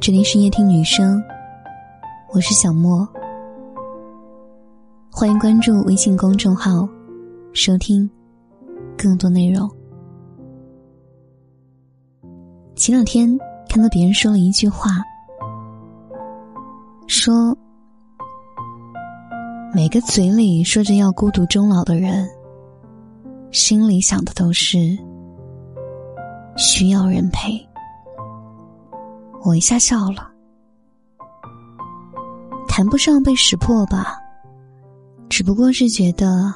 这里是夜听女生，我是小莫，欢迎关注微信公众号，收听更多内容。前两天看到别人说了一句话，说每个嘴里说着要孤独终老的人，心里想的都是需要人陪。我一下笑了，谈不上被识破吧，只不过是觉得，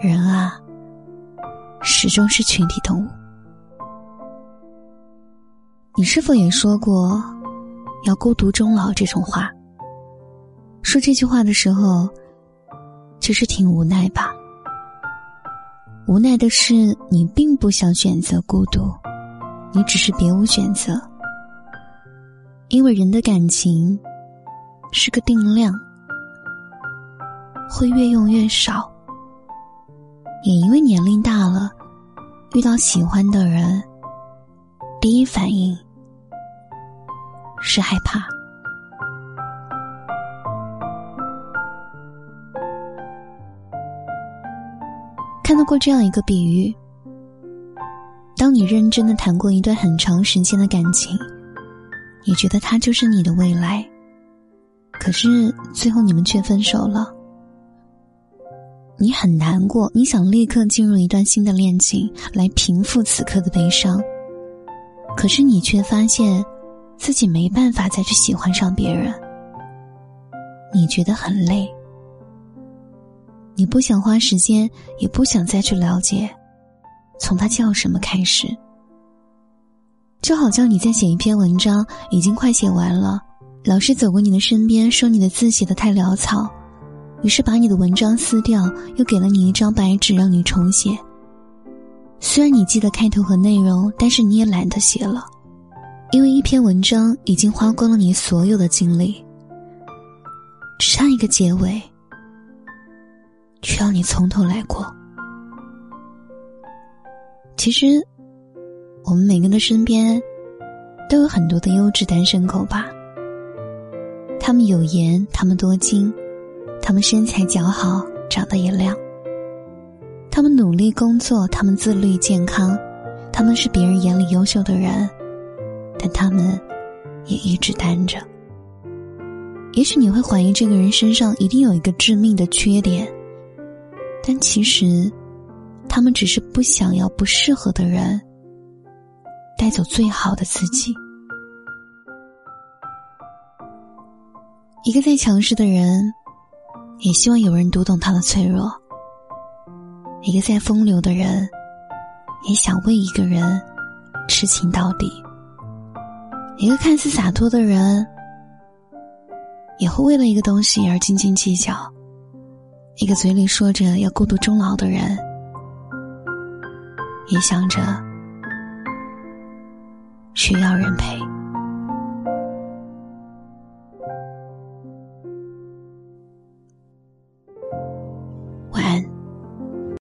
人啊，始终是群体动物。你是否也说过“要孤独终老”这种话？说这句话的时候，其实挺无奈吧？无奈的是，你并不想选择孤独，你只是别无选择。因为人的感情是个定量，会越用越少。也因为年龄大了，遇到喜欢的人，第一反应是害怕。看到过这样一个比喻：当你认真的谈过一段很长时间的感情。你觉得他就是你的未来，可是最后你们却分手了。你很难过，你想立刻进入一段新的恋情来平复此刻的悲伤，可是你却发现自己没办法再去喜欢上别人。你觉得很累，你不想花时间，也不想再去了解，从他叫什么开始。就好像你在写一篇文章，已经快写完了，老师走过你的身边，说你的字写的太潦草，于是把你的文章撕掉，又给了你一张白纸让你重写。虽然你记得开头和内容，但是你也懒得写了，因为一篇文章已经花光了你所有的精力，只差一个结尾，需要你从头来过。其实。我们每个人的身边，都有很多的优质单身狗吧。他们有颜，他们多金，他们身材姣好，长得也亮。他们努力工作，他们自律健康，他们是别人眼里优秀的人，但他们也一直单着。也许你会怀疑这个人身上一定有一个致命的缺点，但其实，他们只是不想要不适合的人。带走最好的自己。一个再强势的人，也希望有人读懂他的脆弱；一个再风流的人，也想为一个人痴情到底；一个看似洒脱的人，也会为了一个东西而斤斤计较；一个嘴里说着要孤独终老的人，也想着。需要人陪。